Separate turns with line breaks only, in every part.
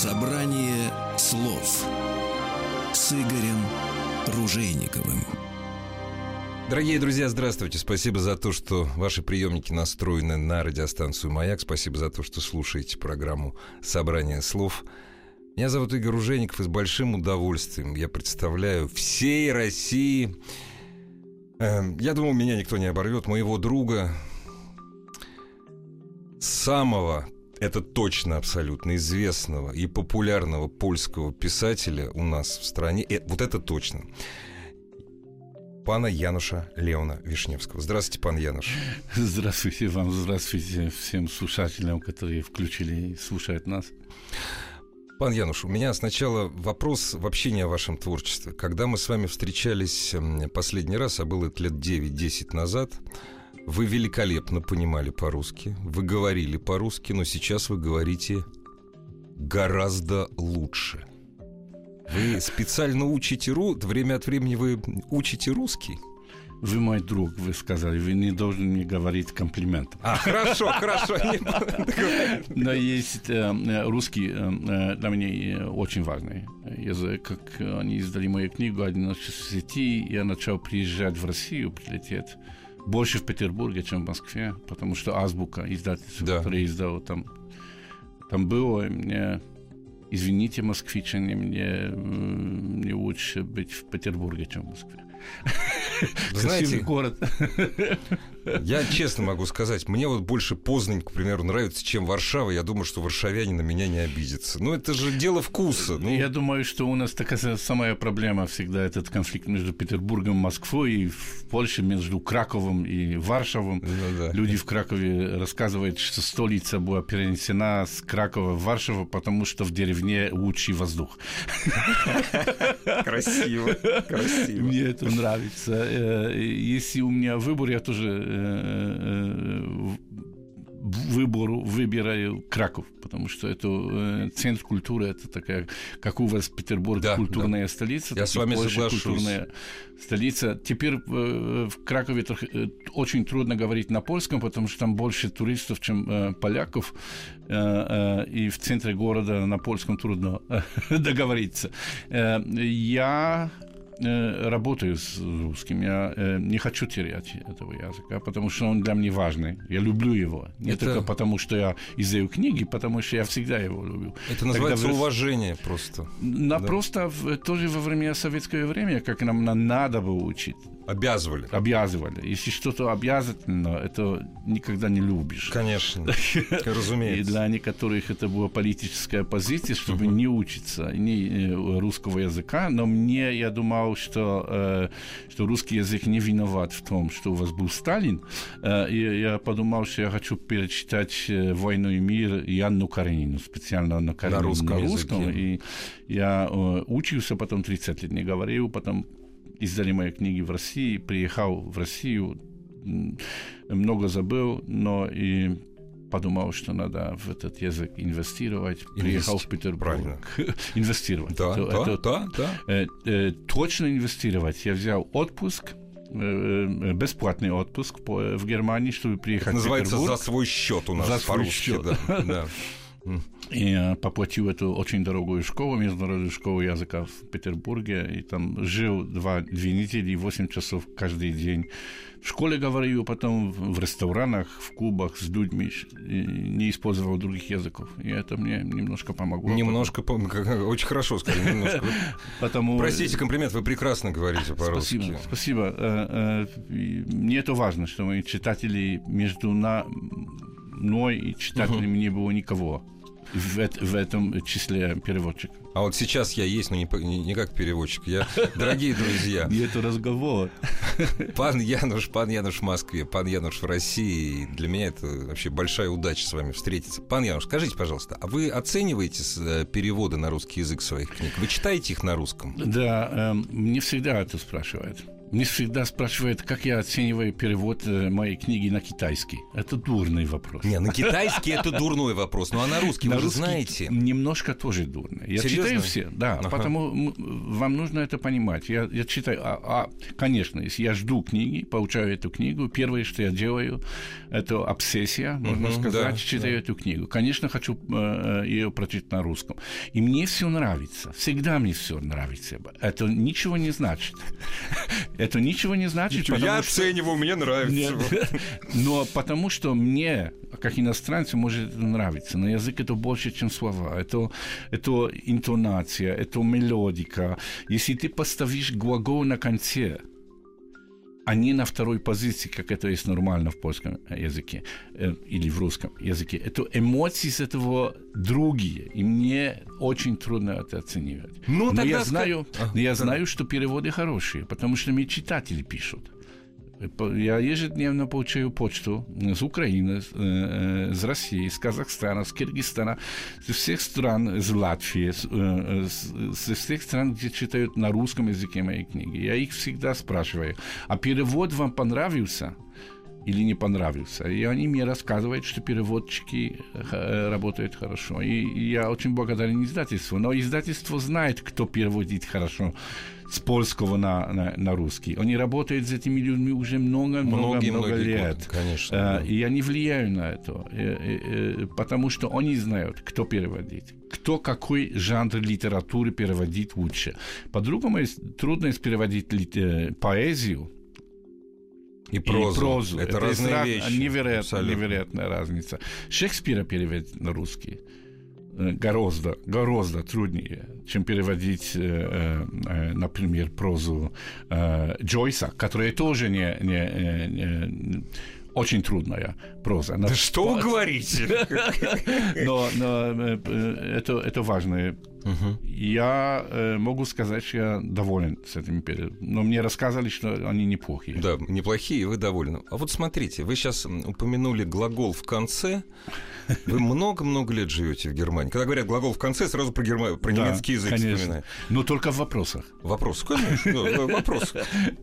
Собрание слов с Игорем Ружейниковым.
Дорогие друзья, здравствуйте. Спасибо за то, что ваши приемники настроены на радиостанцию «Маяк». Спасибо за то, что слушаете программу «Собрание слов». Меня зовут Игорь Ружейников, и с большим удовольствием я представляю всей России... Э, я думал, меня никто не оборвет. Моего друга, самого это точно абсолютно известного и популярного польского писателя у нас в стране. Э, вот это точно. Пана Януша Леона Вишневского. Здравствуйте, пан Януш.
Здравствуйте вам, здравствуйте всем слушателям, которые включили и слушают нас.
Пан Януш, у меня сначала вопрос вообще не о вашем творчестве. Когда мы с вами встречались последний раз, а было это лет 9-10 назад, вы великолепно понимали по-русски, вы говорили по-русски, но сейчас вы говорите гораздо лучше. Вы специально учите ру, время от времени вы учите русский?
Вы мой друг, вы сказали, вы не должны мне говорить комплимент.
А, хорошо, хорошо.
Но есть э, русский э, для меня очень важный язык. Как они издали мою книгу «Один в сети», я начал приезжать в Россию, прилететь больше в Петербурге, чем в Москве, потому что азбука издательство, да. которое издало там, там было, мне, извините, москвичи, мне, мне лучше быть в Петербурге, чем в Москве.
Знаете, город. Я честно могу сказать, мне вот больше Познань, к примеру, нравится, чем Варшава. Я думаю, что варшавяне на меня не обидятся. Ну, это же дело вкуса. Ну...
Я думаю, что у нас такая самая проблема всегда, этот конфликт между Петербургом и Москвой, и в Польше между Краковым и Варшавом. Ну, да. Люди в Кракове рассказывают, что столица была перенесена с Кракова в Варшаву, потому что в деревне лучший воздух.
Красиво, красиво.
Мне это нравится. Э, если у меня выбор, я тоже э, выбору выбираю Краков, потому что это э, центр культуры, это такая, как у вас Петербург, да, культурная да. столица.
Я с вами соглашусь.
Культурная столица. Теперь э, в Кракове э, очень трудно говорить на польском, потому что там больше туристов, чем э, поляков, э, э, и в центре города на польском трудно э, договориться. Э, я Э, работаю с русским, я э, не хочу терять этого языка, потому что он для меня важный. Я люблю его. Не это... только потому, что я издаю книги, потому что я всегда его люблю.
Это называется Когда уважение просто.
На, да. Просто в, тоже во время советского времени, как нам надо было учить.
Обязывали.
Обязывали. Если что-то обязательно, это никогда не любишь.
Конечно. Разумеется.
И для некоторых это была политическая позиция, чтобы не учиться не э, русского языка. Но мне, я думал, что, э, что русский язык не виноват в том, что у вас был Сталин. Э, и я подумал, что я хочу перечитать «Войну и мир» и Анну Каренину, специально Анну Каренину на русском. На русском. И я учился, потом 30 лет не говорил, потом издали мои книги в России, приехал в Россию, много забыл, но и подумал, что надо в этот язык инвестировать, Инвести... приехал в Петербург. инвестировать.
Да, это, да, это, да, да.
Э, э, точно инвестировать. Я взял отпуск, э, э, бесплатный отпуск в Германии, чтобы приехать
Называется в Петербург. за свой счет у нас
за свой счет. Да, да. И поплатил эту очень дорогую школу, международную школу языка в Петербурге, и там жил два, две недели, восемь часов каждый день. В школе говорил, потом в ресторанах, в клубах с людьми, не использовал других языков. И это мне немножко помогло.
Немножко, потом... очень хорошо сказали, немножко. Потому... Простите комплимент, вы прекрасно говорите по-русски.
Спасибо, спасибо. Э, э, мне это важно, что мои читатели между мной и читателями не было никого в, в этом числе переводчик.
А вот сейчас я есть, но не, не, не как переводчик. Я, дорогие друзья.
Это разговор.
Пан Януш, пан Януш в Москве, пан Януш в России. Для меня это вообще большая удача с вами встретиться. Пан Януш, скажите, пожалуйста, а вы оцениваете э, переводы на русский язык своих книг? Вы читаете их на русском?
Да, э, мне всегда это спрашивают. Мне всегда спрашивают, как я оцениваю перевод э, моей книги на китайский. Это дурный вопрос.
Не, на китайский это дурной вопрос, ну а на русский
на
вы же
русский
знаете.
Немножко тоже дурно. Я читаю все, да, потому вам нужно это понимать. Я, читаю, а, а, конечно, если я жду книги, получаю эту книгу, первое, что я делаю, это обсессия, можно сказать, читаю эту книгу. Конечно, хочу э, ее прочитать на русском. И мне все нравится, всегда мне все нравится. Это ничего не значит. Это ничего не значит, потому что...
оцениваю, мне нравится.
Нет. Но потому что мне, как иностранцу, может это нравиться. Но язык это больше, чем слова. Это, это интонация, это мелодика. Если ты поставишь глагол на конце, не на второй позиции, как это есть нормально в польском языке э, или в русском языке. Это эмоции с этого другие, и мне очень трудно это оценивать.
Ну,
но я знаю,
А,
я
да.
знаю, что переводы хорошие, потому что мне читатели пишут. Я ежедневно получаю почту с Украины, с, э, с России, с Казахстана, с Киргизстана, со всех стран, из Латвии, с, э, с- со всех стран, где читают на русском языке мои книги. Я их всегда спрашиваю, а перевод вам понравился? или не понравился. И они мне рассказывают, что переводчики э, работают хорошо. И я очень благодарен издательству. Но издательство знает, кто переводит хорошо с польского на, на, на русский. Они работают с этими людьми уже много-много-много лет.
годы, конечно,
Э,
да.
И я не влияю на это, э, э, потому что они знают, кто переводит, кто какой жанр литературы переводит лучше. По-другому трудно переводить поэзию,
И прозу.
прозу.
Это, разные
раз-
вещи.
Невероятно, невероятная разница. Шекспира переводить на русский гораздо, гораздо труднее, чем переводить, э, э, э, например, прозу э, Джойса, которая тоже не, не, э, не- очень трудная проза. Она
Да что вы говорите?
но, но, э, э, это, это важно. Я э, могу сказать, что я доволен с этими переводами. Но мне рассказывали, что они неплохие.
Да, неплохие, вы довольны. А вот смотрите, вы сейчас упомянули глагол в конце. Вы много-много лет живете в Германии. Когда говорят глагол в конце, сразу про, герма... про
Да,
немецкий язык
конечно.
вспоминают.
Но только в вопросах.
Вопрос, конечно, вопрос.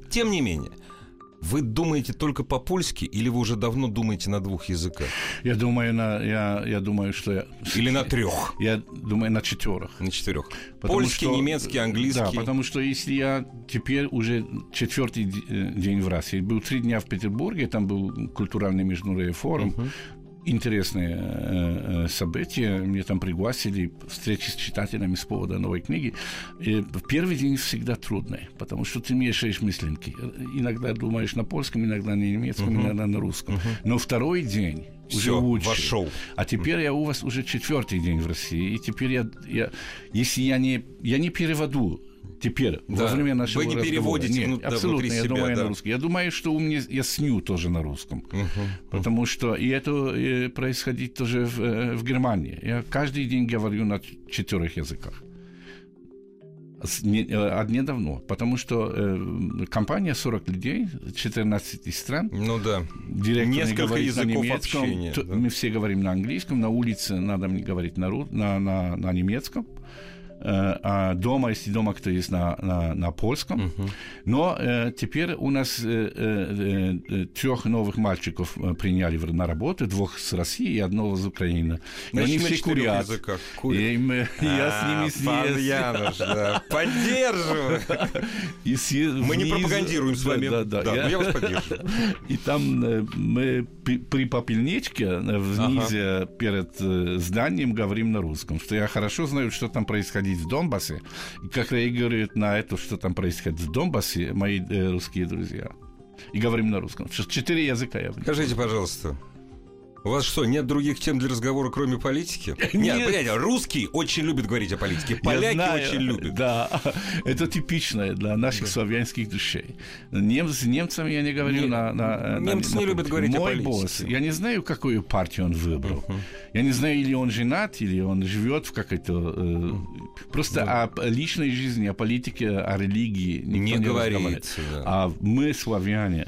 Тем не менее, вы думаете только по-польски или вы уже давно думаете на двух языках?
Я думаю, на, я, я думаю, что я...
Или на трех?
Я думаю, на четверых.
На четырех.
Потому
Польский,
что-
немецкий, английский.
Да, потому что если я теперь уже четвертый э, день в России, был три дня в Петербурге, там был культуральный международный форум, интересные э, э, события, мне там пригласили, встречи с читателями с повода новой книги. И первый день всегда трудный, потому что ты мешаешь мысленки. Иногда думаешь на польском, иногда на немецком, иногда на русском. Но второй день уже
Всё,
лучше.
вошел.
А теперь я у вас уже четвертый день в России, и теперь я, я если я не, я не переводу теперь
Да.
во время нашего
Вы не
разговора.
переводите
Нет,
ну, да,
абсолютно, я
себя,
думаю
да.
на русский. Я думаю, что у меня я сню тоже на русском, потому что и это э, происходит тоже в, э, в Германии. Я каждый день говорю на четырех языках. С- не- э, а недавно, потому что э, компания 40 людей, 14 стран,
Ну да.
Директор не
Несколько
на
языков
немецком,
общения,
то-
да.
Мы все говорим на английском, на улице надо мне говорить на, на, на, на немецком. Э, А дома, если дома кто есть на, на, на польском. Но э, теперь у нас э, э, э, трех новых мальчиков э, приняли на работу, двух с России и одного из Украины. И они все курят.
языках курят.
И мы- я с ними
А, пан
съезд-
Януш, да. Поддерживаю.
и съезд
Мы не
вниз.
пропагандируем с
Да,
вами.
Да, да.
Да,
Я-
но я вас поддерживаю.
И там э, мы при, при попельничке э, внизе перед э, зданием говорим на русском, что я хорошо знаю, что там происходит в Донбассе, и как реагируют на это, что там происходит в Донбассе, мои э, русские друзья. И говорим на русском. Четыре языка я знаю.
Скажите, пожалуйста, у вас что, нет других тем для разговора, кроме политики? Нет, понимаете, русские очень любят говорить о политике, поляки очень любят.
Да, это типичное для наших славянских душей. С немцами я не говорю на,
немцы не любят говорить о
Мой
политике.
босс, я не знаю, какую партию он выбрал. Я не знаю, или он женат, или он живет в какой-то... э, просто о личной жизни, о политике, о религии
Не
не,
говорится.
А мы, славяне,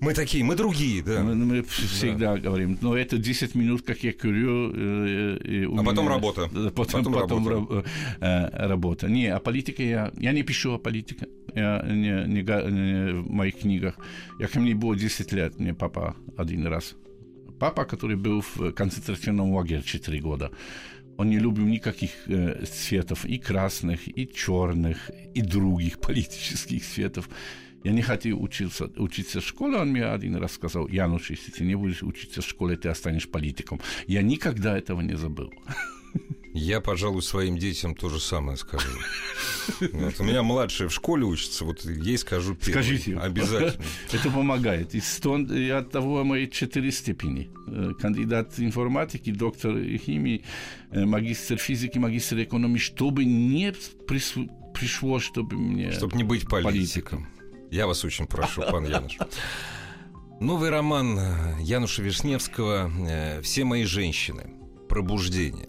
Мы такие, мы другие, да.
Мы, мы всегда да. говорим, но это 10 минут, как я курю. Э,
э, а потом меня, работа.
Потом, потом, потом работа. Э, работа. Не, а политика я... Я не пишу о политике я, не, не, не, в моих книгах. Я ко мне было 10 лет, мне папа один раз. Папа, который был в концентрационном лагере 4 года. Он не любил никаких э, цветов, и красных, и черных, и других политических цветов. Я не хотел учиться, учиться в школе. Он мне один раз сказал, Януш, если ты не будешь учиться в школе, ты останешь политиком. Я никогда этого не забыл.
Я, пожалуй, своим детям то же самое скажу. Вот, у меня младшая в школе учится, вот ей скажу первый.
Скажите.
Обязательно.
Это помогает. И, стон, и от того мои четыре степени. Э, кандидат информатики, доктор химии, э, магистр физики, магистр экономии, чтобы не пришло, чтобы мне...
Чтобы не быть политиком. Я вас очень прошу, пан Януш. Новый роман Януша Вишневского «Все мои женщины. Пробуждение».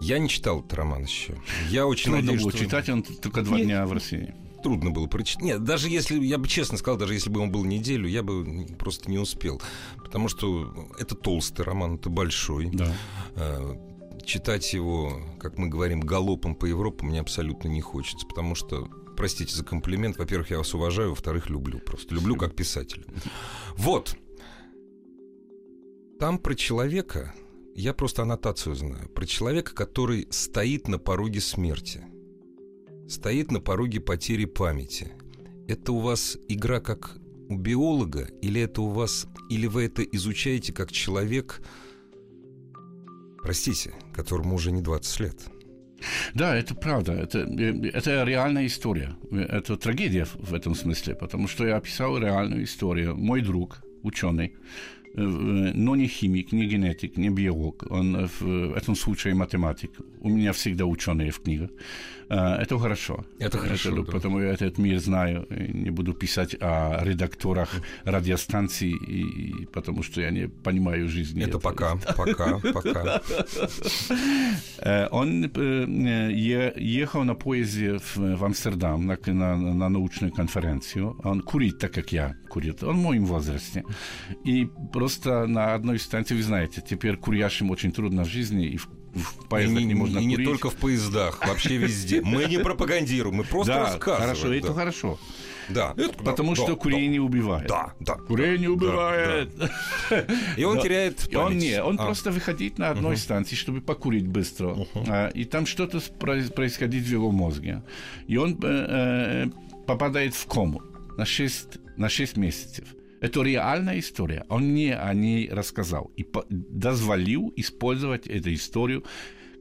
Я не читал этот роман еще. Я очень
Трудно
надеюсь,
было
что...
читать, он только два Нет. дня в России.
Трудно было прочитать. Нет, даже если, я бы честно сказал, даже если бы он был неделю, я бы просто не успел. Потому что это толстый роман, это большой.
Да.
А, читать его, как мы говорим, галопом по Европе мне абсолютно не хочется, потому что простите за комплимент. Во-первых, я вас уважаю, во-вторых, люблю просто. Люблю как писателя. Вот. Там про человека, я просто аннотацию знаю, про человека, который стоит на пороге смерти, стоит на пороге потери памяти. Это у вас игра как у биолога, или это у вас, или вы это изучаете как человек, простите, которому уже не 20 лет?
Да, это правда. Это, это реальная история. Это трагедия в этом смысле, потому что я описал реальную историю. Мой друг, ученый, но не химик, не генетик, не биолог. Он в этом случае математик. У меня всегда ученые в книгах. Это хорошо.
Это хорошо. Это,
да. Потому я этот мир знаю. Не буду писать о редакторах радиостанций, и, потому что я не понимаю жизни.
Это, это пока, пока, пока.
Он ехал на поезде в, Амстердам на, на, на научную конференцию. Он курит так, как я курит. Он в моем возрасте. И просто на одной станции, вы знаете, теперь курящим очень трудно в жизни, и в в поездах
и
не, можно
и
курить.
не только в поездах, вообще везде. Мы не пропагандируем, мы просто
да,
рассказываем.
Хорошо,
да.
это хорошо.
Да.
Это, Потому да, что да, курение
да,
убивает.
Да, да.
Курение да, убивает.
Да. И он теряет память.
И он не, он а. просто выходит на одной угу. станции, чтобы покурить быстро. Угу. А, и там что-то происходит в его мозге. И он э, э, попадает в кому на 6, на 6 месяцев. Это реальная история. Он мне о ней рассказал и дозволил использовать эту историю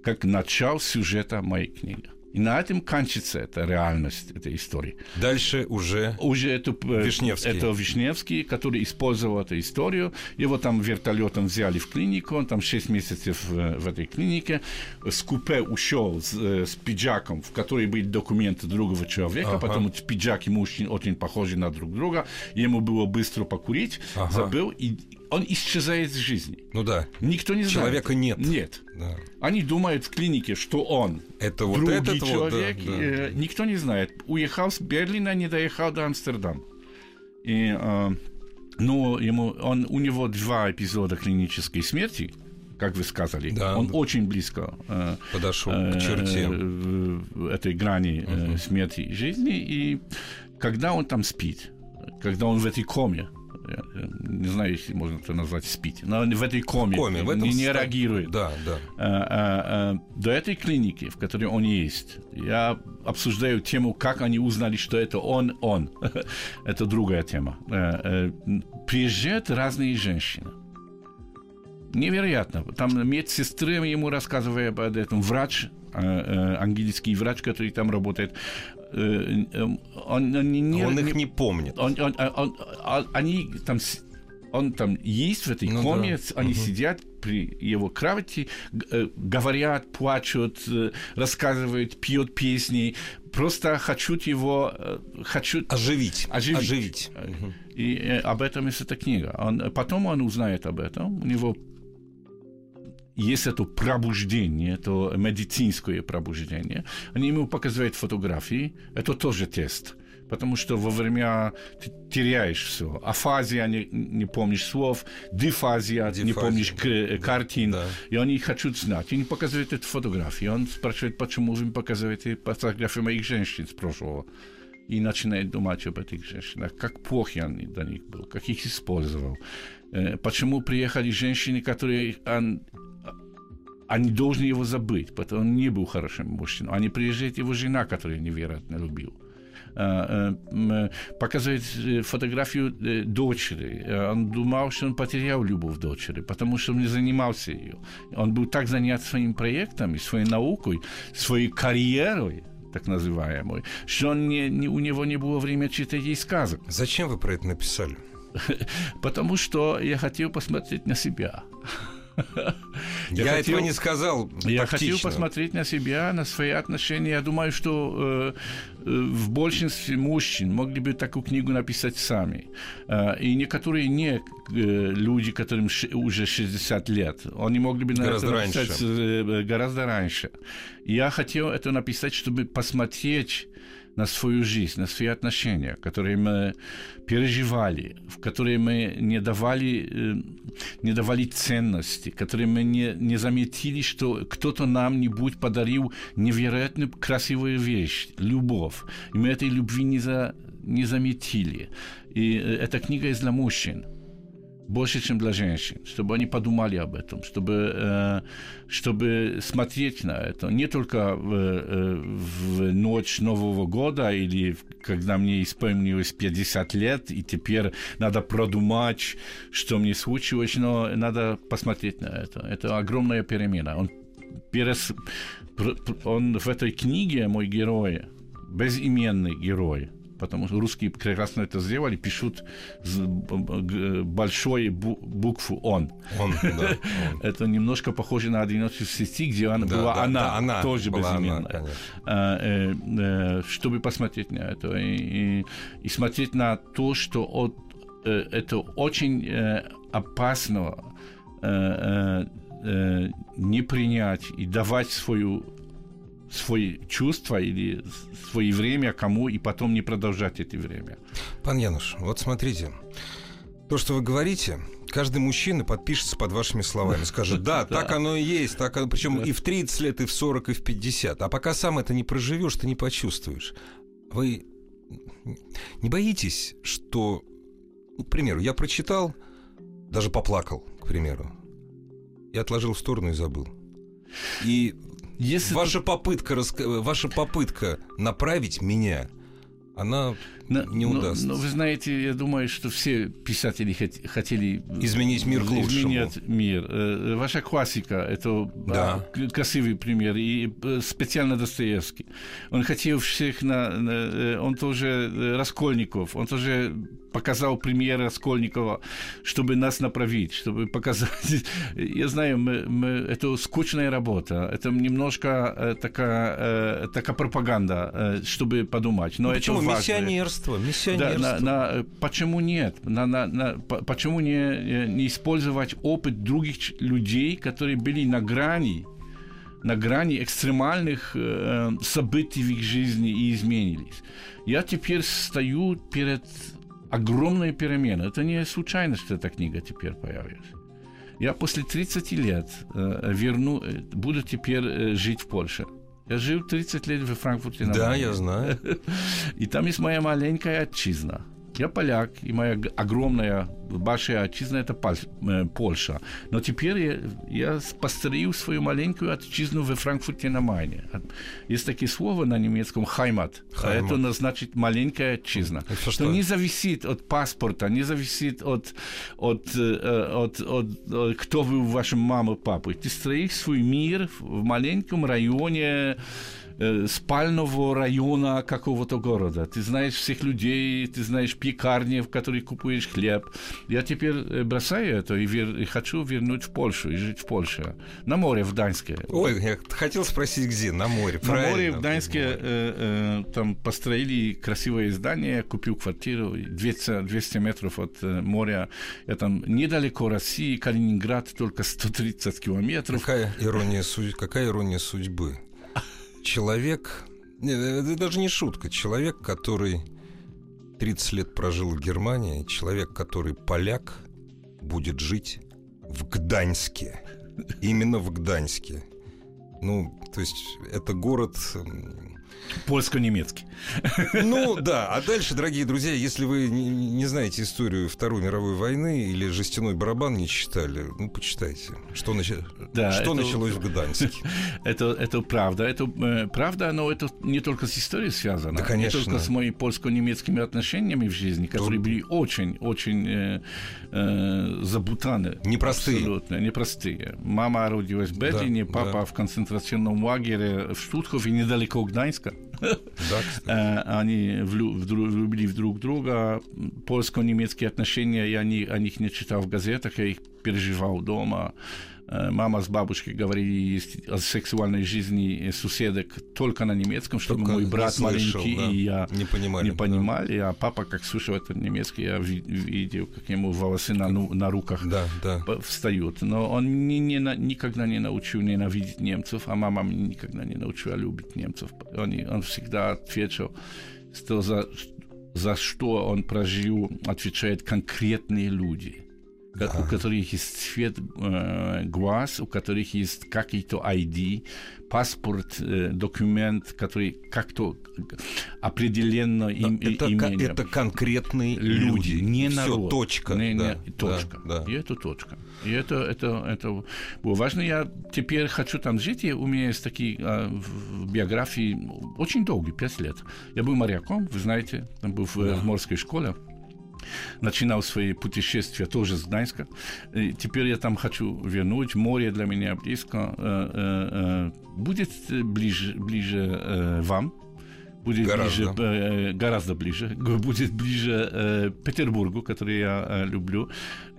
как начало сюжета моей книги. И на этом кончится эта реальность этой истории.
Дальше уже,
уже это,
э, Вишневский.
Это Вишневский, который использовал эту историю. Его там вертолетом взяли в клинику, он там 6 месяцев в, э, в этой клинике. С купе ушел с, э, с пиджаком, в который были документы другого человека, ага. потому что пиджак и мужчин очень похожи на друг друга. Ему было быстро покурить, ага. забыл, и он исчезает из жизни.
Ну да.
Никто не знает.
Человека нет.
Нет. Да. Они думают в клинике, что он
это вот
другой
этот
человек.
Вот, да, да.
Э, никто не знает. Уехал с Берлина, не доехал до Амстердама. И, э, ну, ему, он, у него два эпизода клинической смерти, как вы сказали.
Да,
он
да.
очень близко э,
подошел э, к черте
э, этой грани э, uh-huh. смерти и жизни. И когда он там спит, когда он в этой коме, не знаю, если можно это назвать спить, но в этой коме,
коме в этом
не, не реагирует.
Да, да.
А, а, а, до этой клиники, в которой он есть, я обсуждаю тему, как они узнали, что это он, он. это другая тема. А, а, приезжают разные женщины. Невероятно. Там медсестры ему рассказывая об этом, врач, английский врач, который там работает,
Э, э, он, он, не, он их не помнит.
Он, он, он, он, они там он там есть в этой ну, коме, да. они угу. сидят при его кровати, э, говорят, плачут, рассказывают, пьют песни, просто хочу его, хочу
оживить,
оживить.
оживить.
И об этом есть эта книга. Он, потом он узнает об этом, у него есть это пробуждение, это медицинское пробуждение, они ему показывают фотографии, это тоже тест. потому что во время ты теряешь все. Афазия, не, не помнишь слов, дифазия, Дифазия. не помнишь к, картин, да. и они хотят знать. И не показывают эту фотографию. Он спрашивает, почему вы показываете фотографии моих женщин с прошлого. И начинает думать об этих женщинах, как плохо я до них был, как их использовал. Э, почему приехали женщины, которые он, они должны его забыть, потому что он не был хорошим мужчиной. Они приезжает его жена, которую невероятно любил. Э, э, показывает фотографию дочери. Он думал, что он потерял любовь дочери, потому что он не занимался ее. Он был так занят своим проектом, своей наукой, своей карьерой, так называемой, что он не, не, у него не было времени читать ей сказок.
Зачем вы про это написали?
Потому что я хотел посмотреть на себя.
Я, я хотел, этого не сказал.
Я хотел посмотреть на себя, на свои отношения. Я думаю, что э, э, в большинстве мужчин могли бы такую книгу написать сами. Э, и некоторые не э, люди, которым уже 60 лет, они могли бы
гораздо это написать раньше.
Э, гораздо раньше. Я хотел это написать, чтобы посмотреть на свою жизнь, на свои отношения, которые мы переживали, в которые мы не давали, э, не давали ценности, которые мы не, не заметили, что кто-то нам-нибудь подарил невероятно красивую вещь, любовь. И мы этой любви не, за, не заметили. И э, эта книга из для мужчин – больше, чем для женщин, чтобы они подумали об этом, чтобы, э, чтобы смотреть на это. Не только в, э, в ночь Нового года или когда мне исполнилось 50 лет, и теперь надо продумать, что мне случилось, но надо посмотреть на это. Это огромная перемена. Он, перес, он в этой книге, мой герой, безименный герой – потому что русские прекрасно это сделали, пишут большой букву «он».
Он, да.
Это немножко похоже на «Одиночество в сети», где она
да,
была
да,
она,
да, она,
тоже
была
безыменная. Она, а, э, э, чтобы посмотреть на это и, и, и смотреть на то, что от, э, это очень э, опасно э, э, э не принять и давать свою свои чувства или свои время кому и потом не продолжать это время.
Пан Януш, вот смотрите, то, что вы говорите, каждый мужчина подпишется под вашими словами, скажет, да, так оно и есть, так оно, причем и в 30 лет, и в 40, и в 50. А пока сам это не проживешь, ты не почувствуешь. Вы не боитесь, что, ну, к примеру, я прочитал, даже поплакал, к примеру, и отложил в сторону и забыл. И если ваша, ты... попытка, ваша попытка направить меня, она но, не удастся.
Но, но вы знаете, я думаю, что все писатели хот- хотели
изменить мир к лучшему.
Изменять мир. Э, ваша классика – это да. красивый пример. И э, специально Достоевский. Он хотел всех на, на э, он тоже Раскольников, он тоже показал пример Раскольникова, чтобы нас направить, чтобы показать. Я знаю, мы, мы, это скучная работа, это немножко такая, такая пропаганда, чтобы подумать. Но ну,
почему?
это
Миссионерство, миссионерство.
Да, на, на, почему нет? На, на, на, почему не, не использовать опыт других людей, которые были на грани на грани экстремальных э, событий в их жизни и изменились. Я теперь стою перед огромной переменой. Это не случайно, что эта книга теперь появилась. Я после 30 лет э, верну, э, буду теперь э, жить в Польше. Я жил 30 лет во Франкфурте на
Да, я знаю.
И там есть моя маленькая отчизна. Я поляк, и моя огромная, большая отчизна – это э, Польша. Но теперь я, я построил свою маленькую отчизну во Франкфурте на Майне. Есть такие слова на немецком «хаймат», а это значит «маленькая отчизна». Это что не зависит от паспорта, не зависит от, от, э, от, от, от кто вы, ваша мама, папа. Ты строишь свой мир в маленьком районе, Э, спального района какого-то города. Ты знаешь всех людей, ты знаешь пекарни, в которых купуешь хлеб. Я теперь э, бросаю это и, вер... и хочу вернуть в Польшу и жить в Польше. На море в Гданьске.
Ой, я хотел спросить, где? На море,
На море в Гданьске э, э, там построили красивое здание, купил квартиру 200, 200 метров от э, моря. Я там недалеко России, Калининград, только 130 километров.
Какая ирония, судь... Какая ирония судьбы? Человек, это даже не шутка, человек, который 30 лет прожил в Германии, человек, который поляк, будет жить в Гданьске. Именно в Гданьске. Ну, то есть это город
Польско-немецкий.
Ну да, а дальше, дорогие друзья, если вы не, знаете историю Второй мировой войны или жестяной барабан не читали, ну почитайте, что, нач... да, что это, началось в Гданьске.
Это, это правда, это э, правда, но это не только с историей связано,
да, конечно.
не только с моими польско-немецкими отношениями в жизни, которые Тут... были очень-очень э, э, забутаны.
Непростые.
Абсолютно, непростые. Мама родилась в Берлине, да, папа да. в концентрационном лагере в Штутхове, недалеко Гданьска. Да, они влюбили в друг друга. Польско-немецкие отношения, я о них не читал в газетах, я их переживал дома. Э, мама с бабушкой говорили о сексуальной жизни соседок только на немецком, чтобы только мой брат слышал, маленький да. и я
не понимали.
Не понимали. Да. А папа, как слушал этот немецкий, я видел, как ему волосы на, ну, на руках
да, да.
встают. Но он не, не, никогда не научил ненавидеть немцев, а мама никогда не научила любить немцев. Он, он всегда отвечал, что за, за что он прожил, отвечают конкретные люди да. у которых есть цвет э, глаз, у которых есть какие-то ID, паспорт, э, документ, который как-то определенно им,
это, имение. это конкретные люди,
не
Все,
народ.
точка.
Не, да, не, точка. Да, да. И это точка. И это, это, это было важно. Я теперь хочу там жить, и у меня есть такие э, в биографии очень долгие, пять лет. Я был моряком, вы знаете, там был в, да. в морской школе начинал свои путешествия тоже с Гданьска. И теперь я там хочу вернуть. Море для меня близко. Э, э, э, будет ближе, ближе вам, будет гораздо. ближе, гораздо ближе, будет ближе Петербургу, который я люблю,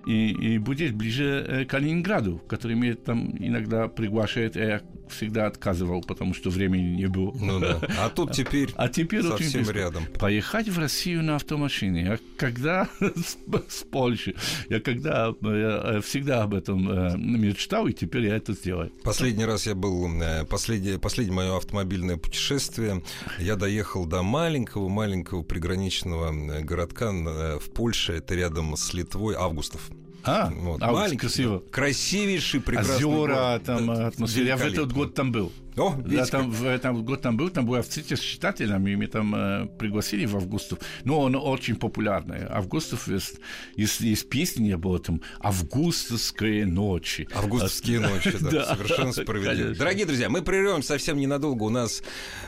и, и будет ближе Калининграду, который меня там иногда приглашает, я всегда отказывал, потому что времени не было.
Ну да. А тут теперь,
а теперь
совсем очень рядом.
Поехать в Россию на автомашине. Я когда с, с Польши, я когда я всегда об этом э, мечтал, и теперь я это сделаю.
Последний раз я был, э, последнее, последнее мое автомобильное путешествие, я доехал до маленького-маленького приграничного э, городка в Польше, это рядом с Литвой, Августов.
А, вот, а маленький, красиво.
Красивейший, прекрасный
Озера, город. там атмосфера. Я в этот год там был. О, я там, в этом год там был, там была встреча с читателями, мы там э, пригласили в Августов. Но он очень популярный. Августов есть, есть, есть песни об этом «Августовские ночи».
«Августовские ночи», да, совершенно справедливо. Дорогие друзья, мы прервем совсем ненадолго. У нас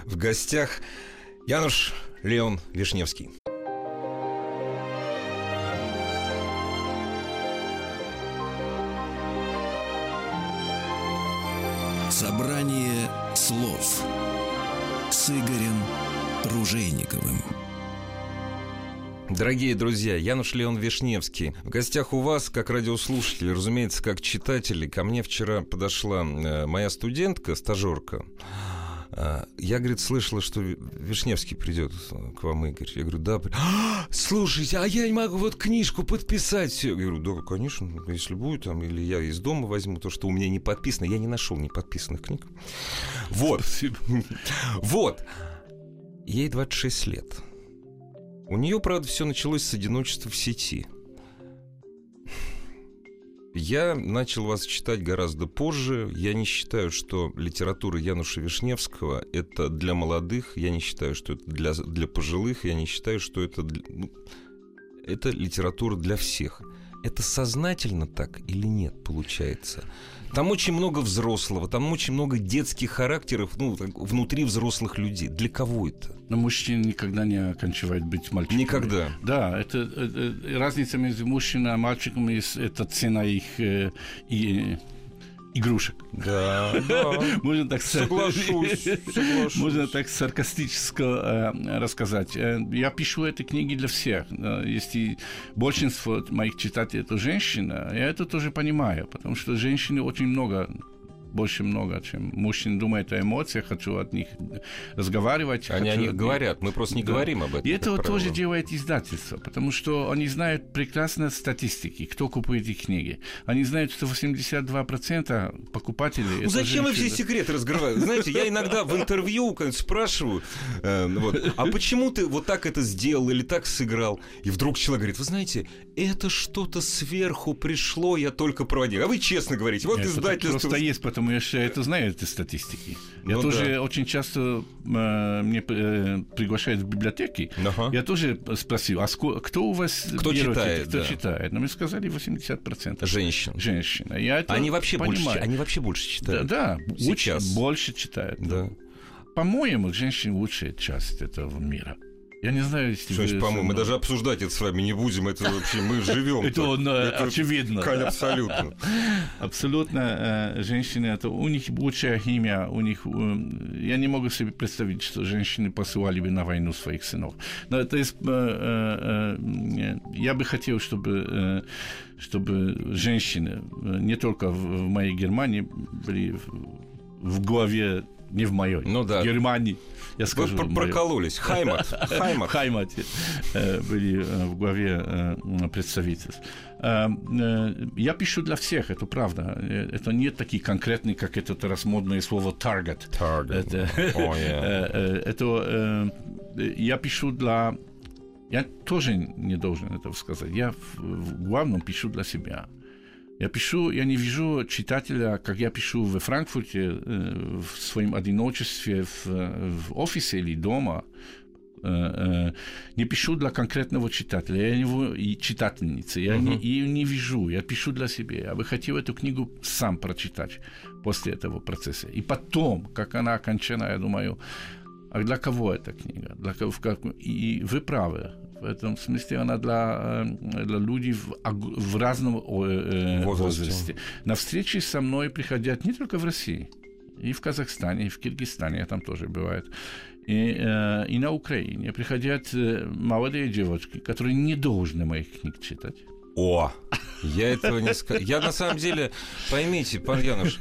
в гостях Януш Леон Вишневский.
Собрание слов с Игорем Ружейниковым.
Дорогие друзья, Януш Леон Вишневский. В гостях у вас, как радиослушатели, разумеется, как читатели. Ко мне вчера подошла э, моя студентка, стажерка. А, я, говорит, слышала, что Вишневский придет к вам, Игорь. Я говорю, да. А, слушайте, а я не могу вот книжку подписать. Я говорю, да, конечно, если будет, там, или я из дома возьму то, что у меня не подписано. Я не нашел неподписанных книг. Вот. Вот. Ей 26 лет. У нее, правда, все началось с одиночества в сети – я начал вас читать гораздо позже. Я не считаю, что литература Януша Вишневского — это для молодых. Я не считаю, что это для, для пожилых. Я не считаю, что это... Ну, это литература для всех. Это сознательно так или нет, получается? Там очень много взрослого, там очень много детских характеров ну, внутри взрослых людей. Для кого это?
Но мужчина никогда не оканчивает быть мальчиком.
Никогда.
Да, это, это разница между мужчиной и мальчиком, это цена их э, и игрушек.
Да, да.
Можно так
соглашусь, соглашусь.
Можно так саркастически э, рассказать. Э, я пишу эти книги для всех. Если большинство моих читателей это женщина, я это тоже понимаю, потому что женщины очень много больше много, чем мужчины думают о эмоциях, хочу от них разговаривать.
Они о них говорят, мы просто не да. говорим об этом.
И это тоже делает издательство, потому что они знают прекрасно статистики, кто купует их книги. Они знают, что 82% покупателей...
Ну зачем вы все секреты разгрываете? Знаете, я иногда в интервью спрашиваю, э, вот, а почему ты вот так это сделал или так сыграл? И вдруг человек говорит, вы знаете, это что-то сверху пришло, я только проводил. А вы честно говорите, вот издательство...
Просто есть, потому я это знаю, эти статистики. Я ну, тоже да. очень часто э, мне э, приглашают в библиотеки. Ага. Я тоже спросил, а ско... кто у вас
Кто читает?
Кто да. читает? Но ну, мне сказали 80%.
Женщин.
Женщина.
Я это они, вообще понимаю. больше, они вообще больше читают.
Да, да Сейчас. больше читают. Да. да. По-моему, женщин лучшая часть этого мира. Я не знаю,
если Что вы... по-моему, мы даже обсуждать это с вами не будем, это вообще мы живем.
Это очевидно.
Абсолютно.
Абсолютно. Э, женщины, это у них лучшая химия, у них... Э, я не могу себе представить, что женщины посылали бы на войну своих сынов. Но то есть э, я бы хотел, чтобы чтобы женщины не только в моей Германии были в главе не в моей, ну, да. в Германии.
Я скажу, Вы прокололись. Хаймат.
Хаймат. Хаймат э, были э, в главе э, представительств. Я пишу для всех, это правда. Это не такие конкретные, как это раз модное слово target.
Target.
Это, oh, yeah. это я пишу для я тоже не должен этого сказать. Я в, в главном пишу для себя. Я пишу, я не вижу читателя, как я пишу в Франкфурте, э, в своем одиночестве, в, в офисе или дома. Э, э, не пишу для конкретного читателя, я его и читательницы, я uh-huh. не, не вижу, я пишу для себя. Я бы хотел эту книгу сам прочитать после этого процесса. И потом, как она окончена, я думаю, а для кого эта книга? Для кого, как, и вы правы. В этом смысле она для, для людей в, в разном э, возрасте. возрасте. На встречи со мной приходят не только в России, и в Казахстане, и в Киргизстане, там тоже бывает, и, э, и на Украине приходят молодые девочки, которые не должны моих книг читать.
О, я этого не сказал. Я на самом деле, поймите, пан Януш,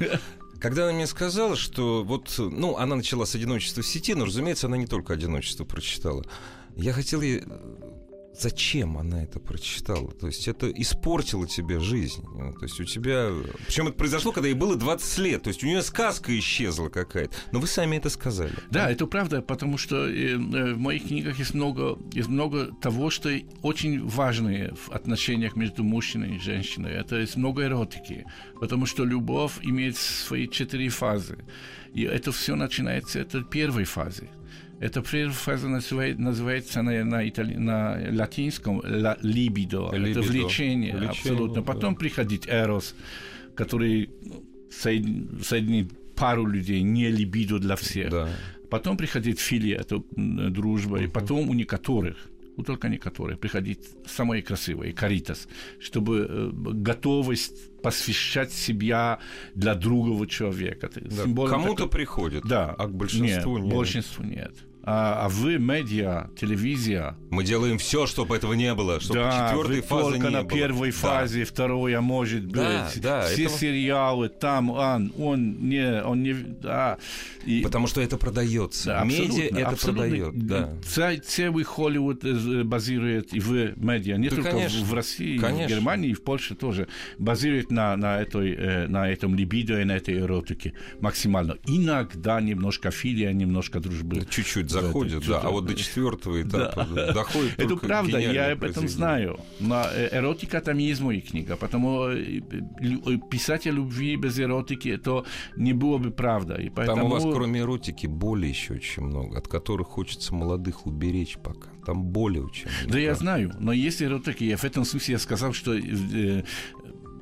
когда она мне сказала, что вот, ну, она начала с одиночества в сети, но, разумеется, она не только одиночество прочитала. Я хотел ей зачем она это прочитала? То есть это испортило тебе жизнь. То есть у тебя... Причем это произошло, когда ей было 20 лет. То есть у нее сказка исчезла какая-то. Но вы сами это сказали.
Да, да? это правда, потому что э, э, в моих книгах есть много, есть много того, что очень важное в отношениях между мужчиной и женщиной. Это есть много эротики. Потому что любовь имеет свои четыре фазы. И это все начинается от первой фазы. Эта фраза называет, называется на, на, итали... на латинском ла, либидо. либидо. Это влечение, влечение абсолютно. Потом да. приходит эрос, который соединит пару людей, не либидо для всех. Да. Потом приходит филия, это дружба. Uh-huh. И потом у некоторых у только некоторых приходит самое красивое, каритас, чтобы э, готовость посвящать себя для другого человека.
Да, кому-то так... приходит,
да,
а к большинству
нет.
нет.
Большинству нет а, а вы медиа, телевизия.
Мы делаем все, чтобы этого не было, чтобы
да,
четвертой фазы
только
не
на было. первой да. фазе, второй, а может быть. Да, да, все этого... сериалы там, он, он не, он не, да.
И... Потому что это продается. Да, Медиа это абсолютно. продает. Да.
Целый Холливуд э, базирует и в медиа, не да, только конечно. в России, конечно. в Германии, и в Польше тоже базирует на на этой э, на этом либидо и на этой эротике максимально. Иногда немножко филия, немножко дружбы.
Чуть-чуть заходит, да, а вот до четвертого этапа да. доходит
Это правда, я об этом знаю. Но э, эротика там есть моя книга, потому э, э, писать о любви без эротики, это не было бы правда.
И поэтому... Там у вас кроме эротики боли еще очень много, от которых хочется молодых уберечь пока. Там боли очень много.
Да, я знаю, но есть эротики, я в этом смысле я сказал, что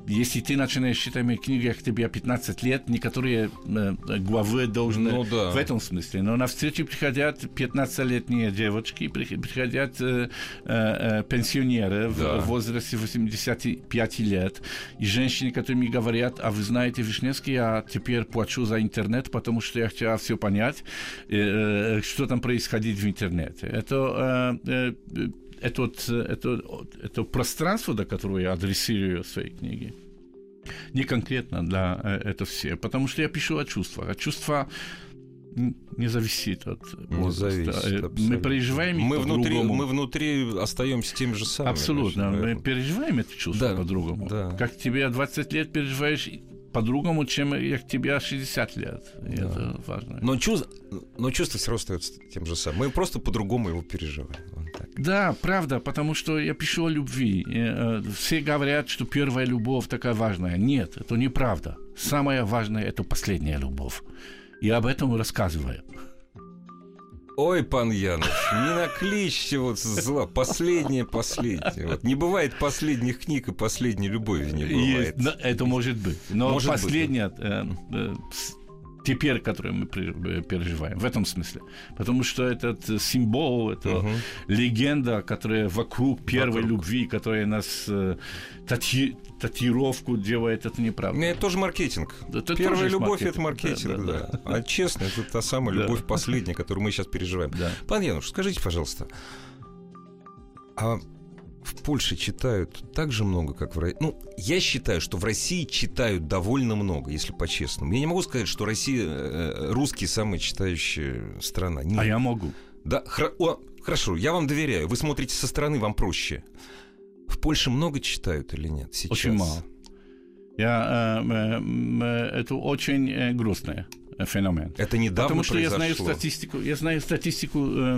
если ты начинаешь читать мои книги, как тебе 15 лет, некоторые э, главы должны ну, да. в этом смысле. Но на встречу приходят 15-летние девочки, приходят э, э, пенсионеры да. в возрасте 85 лет, и женщины, которые мне говорят, а вы знаете, Вишневский, я теперь плачу за интернет, потому что я хотела все понять, э, что там происходит в интернете. Это э, э, это, это, это пространство, до которого я адресирую свои книги. не конкретно для э, это все, потому что я пишу о чувствах, а чувства не зависит от
не зависит,
э, Мы переживаем
мы внутри, мы внутри остаемся тем же самым.
Абсолютно. Мы переживаем это чувство да, по-другому. Да. Как тебе 20 лет переживаешь по-другому, чем как тебе 60 лет. И да. это важно.
Но, чувство, но чувство все равно остается тем же самым. Мы просто по-другому его переживаем.
Да, правда, потому что я пишу о любви. Э, все говорят, что первая любовь такая важная. Нет, это неправда. Самое важное – это последняя любовь. И об этом рассказываю.
Ой, пан Януш, не накличьте вот зла. Последнее, последнее. Вот. Не бывает последних книг и последней любови не бывает.
Есть, это может быть. Но может последняя... Быть. Э, э, теперь, которые мы э, переживаем, в этом смысле. Потому что этот символ, это угу. легенда, которая вокруг первой вокруг. любви, которая нас э, тати, татировку делает, это неправда.
Это тоже маркетинг. Это Первая любовь маркетинг. это маркетинг, да. да, да. А честно, это та самая любовь да. последняя, которую мы сейчас переживаем. Да. Пан Януш, скажите, пожалуйста, а в Польше читают так же много, как в России. Ну, я считаю, что в России читают довольно много, если по-честному. Я не могу сказать, что Россия, э, русский самая читающая страна.
Нет. А я могу.
Да, хра- о, хорошо, я вам доверяю. Вы смотрите со стороны, вам проще. В Польше много читают или нет сейчас?
Очень мало. Я, э, э, э, это очень э, грустное феномен.
Это недавно
Потому что
произошло.
я знаю статистику, я знаю статистику э,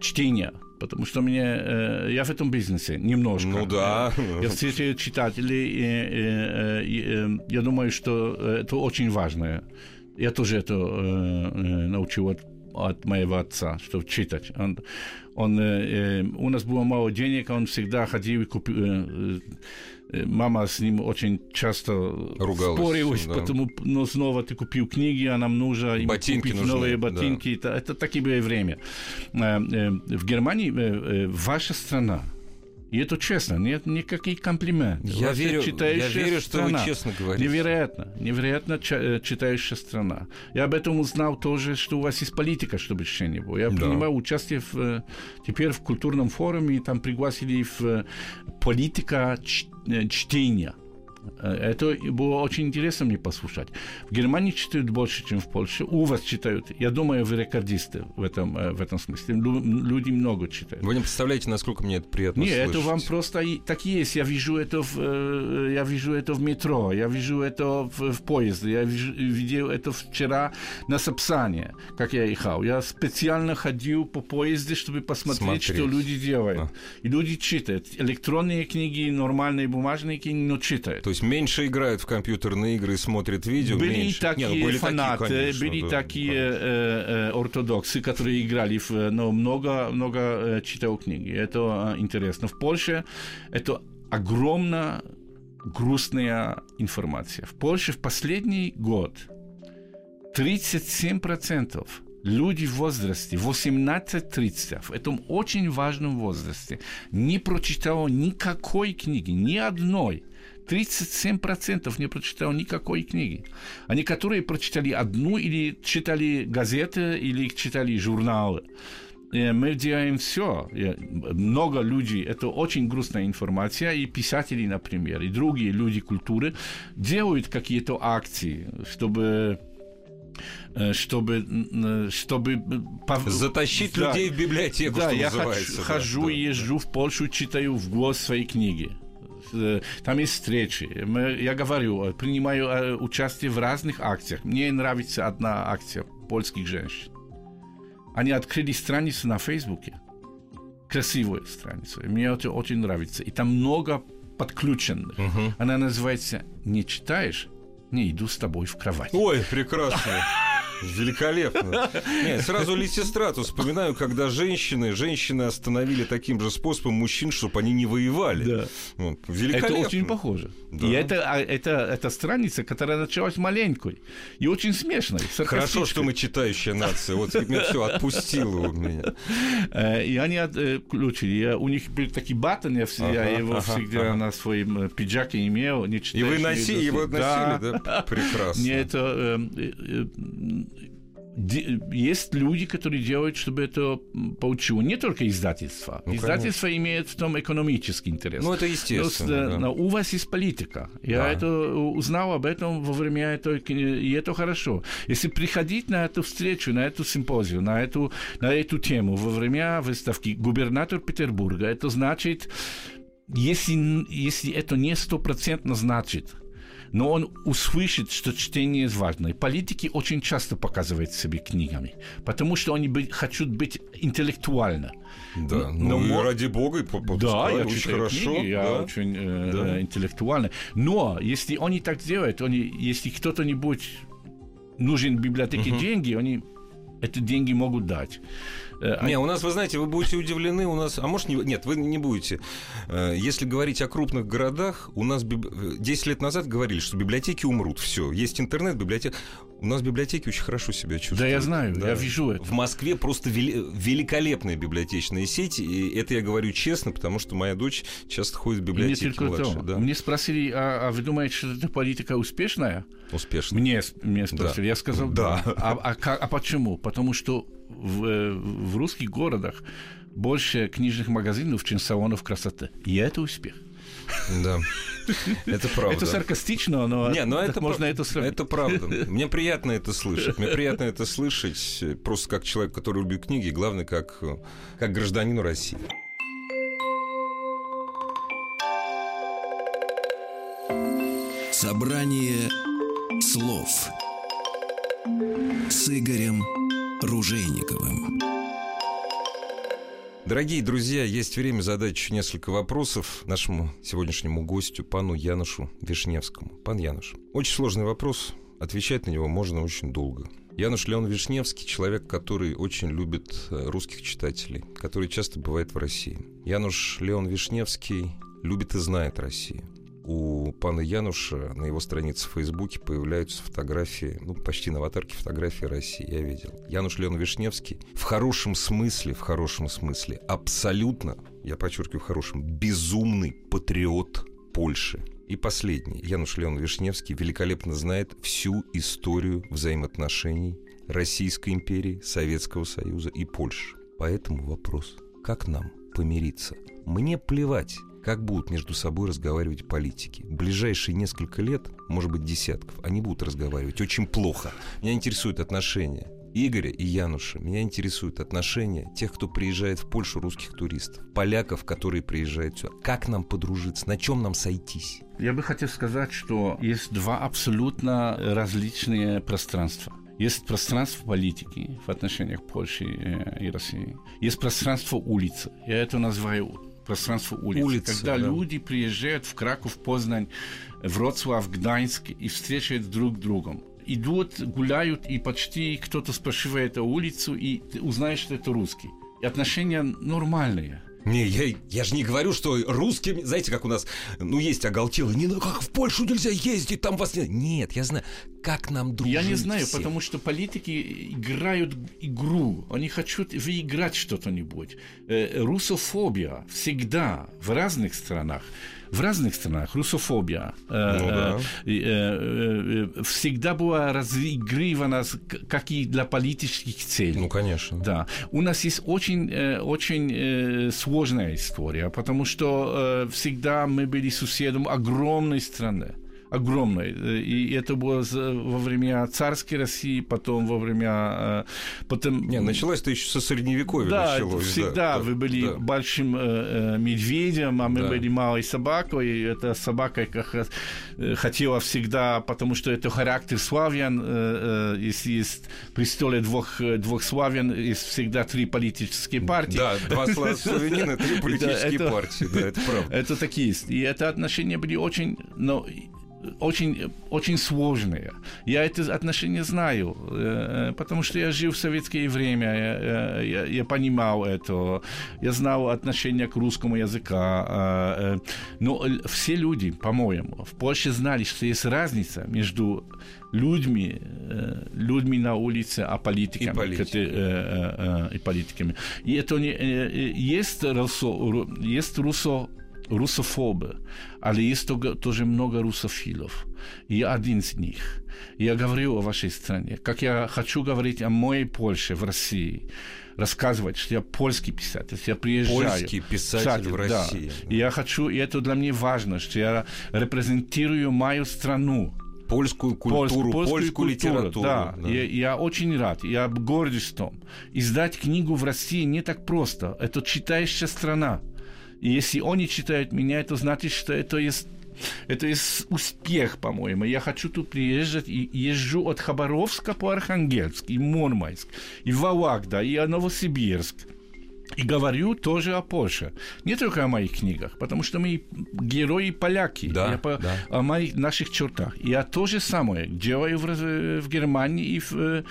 чтения потому что мне, э, я в этом бизнесе немножко.
Ну да.
Я встречаю читателей, и, и, и, и, я думаю, что это очень важно. Я тоже это э, научил от, от моего отца, что читать. Он, он, э, у нас было мало денег, он всегда ходил и купил... Э, мама с ним очень часто
Ругалась,
спорилась, да. потому но снова ты купил книги, а нам нужно им
ботинки
купить
нужны,
новые ботинки. Да. Это, это такое время. В Германии ваша страна и это честно, нет никаких комплиментов.
Я верю, я верю, что страна. вы честно говорите.
Невероятно, невероятно э, читающая страна. Я об этом узнал тоже, что у вас есть политика, чтобы еще не было. Я да. принимал участие в, э, теперь в культурном форуме, и там пригласили в э, политика чтения. Э, это было очень интересно мне послушать. В Германии читают больше, чем в Польше. У вас читают. Я думаю, вы рекордисты в этом, э, в этом смысле. Люди много читают.
Вы не представляете, насколько мне это приятно
Нет,
слышать.
это вам просто так есть. Я вижу это в, э, я вижу это в метро, я вижу это в, в поезде, я вижу, видел это вчера на Сапсане, как я ехал. Я специально ходил по поезде, чтобы посмотреть, Смотреть. что люди делают. А. И люди читают. Электронные книги, нормальные бумажные книги, но читают.
То есть меньше играют в компьютерные игры и смотрят видео,
были
меньше.
Такие Не, ну, были фанаты, такие, конечно, были да, такие э, э, ортодоксы, которые играли, в, но много, много э, читал книги. Это э, интересно. В Польше это огромная грустная информация. В Польше в последний год 37% люди в возрасте 18-30, в этом очень важном возрасте, не прочитало никакой книги, ни одной – 37% не прочитал никакой книги. А некоторые прочитали одну или читали газеты, или читали журналы. И мы делаем все. Много людей, это очень грустная информация, и писатели, например, и другие люди культуры делают какие-то акции, чтобы э, чтобы, чтобы
затащить да, людей в библиотеку,
да, я хожу, да, езжу в Польшу, читаю в голос свои книги. Э, там есть встречи. Я говорю, принимаю э, участие в разных акциях. Мне нравится одна акция польских женщин. Они открыли страницу на Фейсбуке. Красивую страницу. Мне это очень нравится. И там много подключенных. Угу. Она называется «Не читаешь? Не иду с тобой в кровать».
Ой, прекрасно. Великолепно. Нет, сразу Лисистрату вспоминаю, когда женщины, женщины остановили таким же способом мужчин, чтобы они не воевали. Да.
Вот, великолепно. Это очень похоже. Да. И это, а, это, это страница, которая началась маленькой и очень смешной.
Хорошо, что мы читающая нация. Вот меня все отпустило у меня.
Э, и они отключили. У них были такие батоны, я его всегда на своем э, пиджаке имел.
И вы носили, его носили, да? Прекрасно.
Мне это э, есть люди, которые делают, чтобы это получило. Не только издательство. Ну, издательство конечно. имеет в том экономический интерес.
Ну, это естественно.
Но,
да.
у вас есть политика. Я да. это узнал об этом во время этого, и это хорошо. Если приходить на эту встречу, на эту симпозию, на эту, на эту тему во время выставки губернатор Петербурга, это значит, если, если это не стопроцентно значит, но он услышит, что чтение важно. И политики очень часто показывают себе книгами, потому что они бы, хотят быть интеллектуально.
Да, но, ну, но ради бога,
пускай, да, я очень хорошо, книги, да. я очень э, да. интеллектуальный. Но если они так делают, они, если кто-то-нибудь нужен библиотеке угу. деньги, они эти деньги могут дать.
Э, не, у нас, вы знаете, вы будете удивлены, у нас, а может, не, нет, вы не будете. Э, если говорить о крупных городах, у нас 10 лет назад говорили, что библиотеки умрут, все, есть интернет, библиотека. У нас библиотеки очень хорошо себя чувствуют.
Да, я знаю, да. я вижу это.
В Москве просто вели... великолепная библиотечная сеть, и это я говорю честно, потому что моя дочь часто ходит в библиотеку младше.
Да. Мне спросили, а, а вы думаете, что эта политика успешная?
Успешная.
Мне, мне спросили, да. я сказал да. да. А, а, а, а почему? Потому что в, в русских городах больше книжных магазинов, чем салонов красоты. И это успех.
Да, это правда.
Это саркастично, но,
Не, но это можно это сравнить. Это правда. Мне приятно это слышать. Мне приятно это слышать просто как человек, который любит книги, главное, как, как гражданину России.
Собрание слов с Игорем Ружейниковым.
Дорогие друзья, есть время задать еще несколько вопросов нашему сегодняшнему гостю, пану Янушу Вишневскому. Пан Януш, очень сложный вопрос, отвечать на него можно очень долго. Януш Леон Вишневский – человек, который очень любит э, русских читателей, который часто бывает в России. Януш Леон Вишневский любит и знает Россию у пана Януша на его странице в Фейсбуке появляются фотографии, ну, почти на аватарке фотографии России, я видел. Януш Леон Вишневский в хорошем смысле, в хорошем смысле, абсолютно, я подчеркиваю, в хорошем, безумный патриот Польши. И последний. Януш Леон Вишневский великолепно знает всю историю взаимоотношений Российской империи, Советского Союза и Польши. Поэтому вопрос, как нам помириться? Мне плевать, как будут между собой разговаривать политики. В ближайшие несколько лет, может быть, десятков, они будут разговаривать очень плохо. Меня интересуют отношения Игоря и Януша. Меня интересуют отношения тех, кто приезжает в Польшу, русских туристов, поляков, которые приезжают сюда. Как нам подружиться, на чем нам сойтись?
Я бы хотел сказать, что есть два абсолютно различные пространства. Есть пространство политики в отношениях Польши э, и России. Есть пространство улицы. Я это называю пространство улиц. Улицы, Когда да. люди приезжают в Краков, Познань, Вроцлав, Гданьск и встречают друг с другом идут, гуляют, и почти кто-то спрашивает улицу, и ты узнаешь, что это русский. И отношения нормальные.
Не, я, я же не говорю, что русским, знаете, как у нас, ну, есть оголтелые, не, ну, как в Польшу нельзя ездить, там вас нет. Нет, я знаю, как нам дружить
Я не знаю,
всем?
потому что политики играют игру, они хотят выиграть что-то-нибудь. Э, русофобия всегда в разных странах в разных странах русофобия э, ну, да. Э, э, всегда была разыгрывана как и для политических целей.
Ну, конечно.
Да. У нас есть очень, очень сложная история, потому что всегда мы были соседом огромной страны огромной. И это было во время царской России, потом во время...
Э, потом... Не, началось это еще со средневековья.
Да,
началось,
всегда да, вы были да. большим э, э, медведем, а мы да. были малой собакой. И эта собака как раз хотела всегда, потому что это характер славян, если есть престоле двух, двух славян, есть всегда три политические партии.
Да, два славянина, три политические партии, да, это правда.
Это такие. И это отношения были очень... Но очень, очень сложные. Я это отношение знаю, э, потому что я жил в советское время, я, я, я понимал это, я знал отношение к русскому языку. Э, но все люди, по-моему, в Польше знали, что есть разница между людьми, э, людьми на улице, а политиками. И, политики. и политиками. И это не, есть, русо, есть русо русофобы, але есть тоже много русофилов. И я один из них. Я говорю о вашей стране, как я хочу говорить о моей Польше в России, рассказывать, что я польский писатель, я приезжаю.
Польский писатель, писатель в России.
Да. И я хочу, и это для меня важно, что я репрезентирую мою страну,
польскую культуру, польскую, польскую культуру, литературу.
Да, да. Я, я очень рад, я горжусь том. Издать книгу в России не так просто. Это читающая страна. И если они читают меня, это значит, что это есть это есть успех, по-моему. Я хочу тут приезжать и езжу от Хабаровска по Архангельск, и Мурманск, и Вологда, и Новосибирск. И говорю тоже о Польше. Не только о моих книгах, потому что мы герои поляки.
Да,
я
по, да.
О моих, наших чертах. Я то же самое делаю в, в Германии и в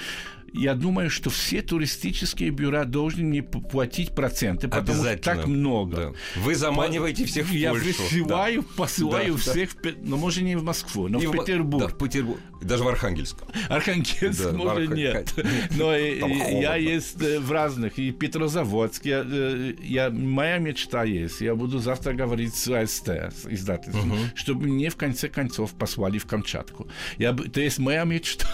я думаю, что все туристические бюро должны мне платить проценты, потому что так много.
Да. Вы заманиваете всех в
я
Польшу.
Я высылаю, да. посылаю да, всех, да. ну, может, не в Москву, но и в Петербург. Да,
в Петербург. Даже в Архангельск.
Архангельск, да, может, Арх... нет. Но я есть э, в разных. И Петрозаводск. Я, э, я, моя мечта есть. Я буду завтра говорить с АСТ, с издательством, угу. чтобы мне в конце концов послали в Камчатку. Я, то есть моя мечта.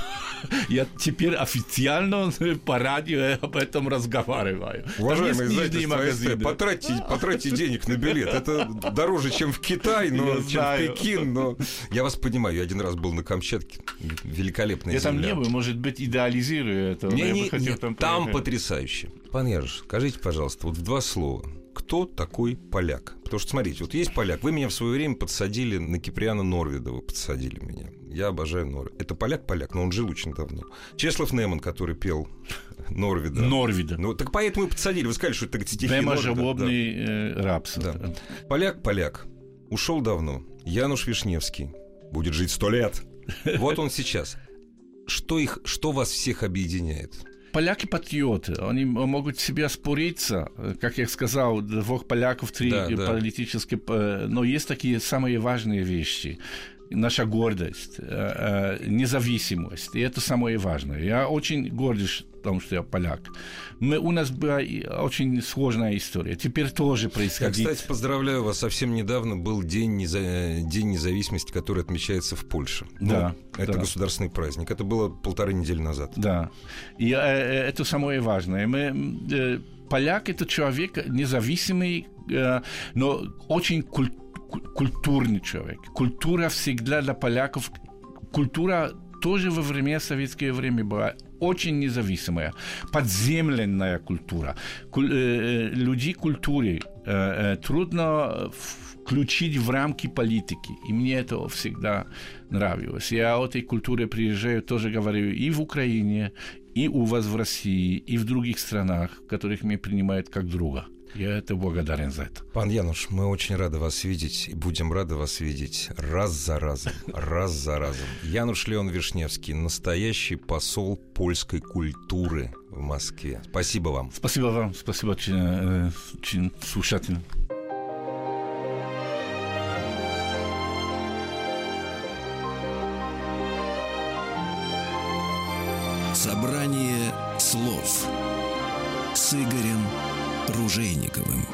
Я теперь официально по радио об этом разговариваю.
Уважаемые издательства потратьте, потратьте денег на билет. Это дороже, чем в Китай, но, я чем знаю. в Пекин. Но я вас понимаю, я один раз был на Камчатке. Великолепная
я
земля.
там не был, может быть, идеализирую это.
Не, не, не, там, там потрясающе. Пан Ярош, скажите, пожалуйста, вот в два слова кто такой поляк. Потому что, смотрите, вот есть поляк. Вы меня в свое время подсадили на Киприана Норвида, подсадили меня. Я обожаю Норвида. Это поляк-поляк, но он жил очень давно. Чеслав Неман, который пел Норвида.
Норвида.
Ну, так поэтому и подсадили. Вы сказали, что это стихи
Нема жалобный да. э, рапс.
Да. Поляк-поляк. Ушел давно. Януш Вишневский. Будет жить сто лет. Вот он сейчас. Что, их, что вас всех объединяет?
поляки патриоты, они могут себе спориться, как я сказал, двух поляков, три да, да. политические, но есть такие самые важные вещи наша гордость, э, э, независимость. И это самое важное. Я очень гордюсь том, что я поляк. Мы, у нас была очень сложная история. Теперь тоже происходит.
Я, кстати, поздравляю вас. Совсем недавно был День, неза... День независимости, который отмечается в Польше.
Да.
Ну, это
да.
государственный праздник. Это было полторы недели назад.
Да. И э, это самое важное. Мы, поляк – это человек независимый, но очень культурный культурный человек. Культура всегда для поляков, культура тоже во время советское время была очень независимая, подземленная культура. Куль, э, э людей культуры э, э, трудно включить в рамки политики. И мне это всегда нравилось. Я о этой культуре приезжаю, тоже говорю и в Украине, и у вас в России, и в других странах, которых меня принимают как друга. Я это благодарен за это.
Пан Януш, мы очень рады вас видеть и будем рады вас видеть раз за разом, раз за разом. Януш Леон Вишневский, настоящий посол польской культуры в Москве. Спасибо вам.
Спасибо вам, спасибо очень, э, очень слушателям.
Собрание слов с Игорем Ружейниковым.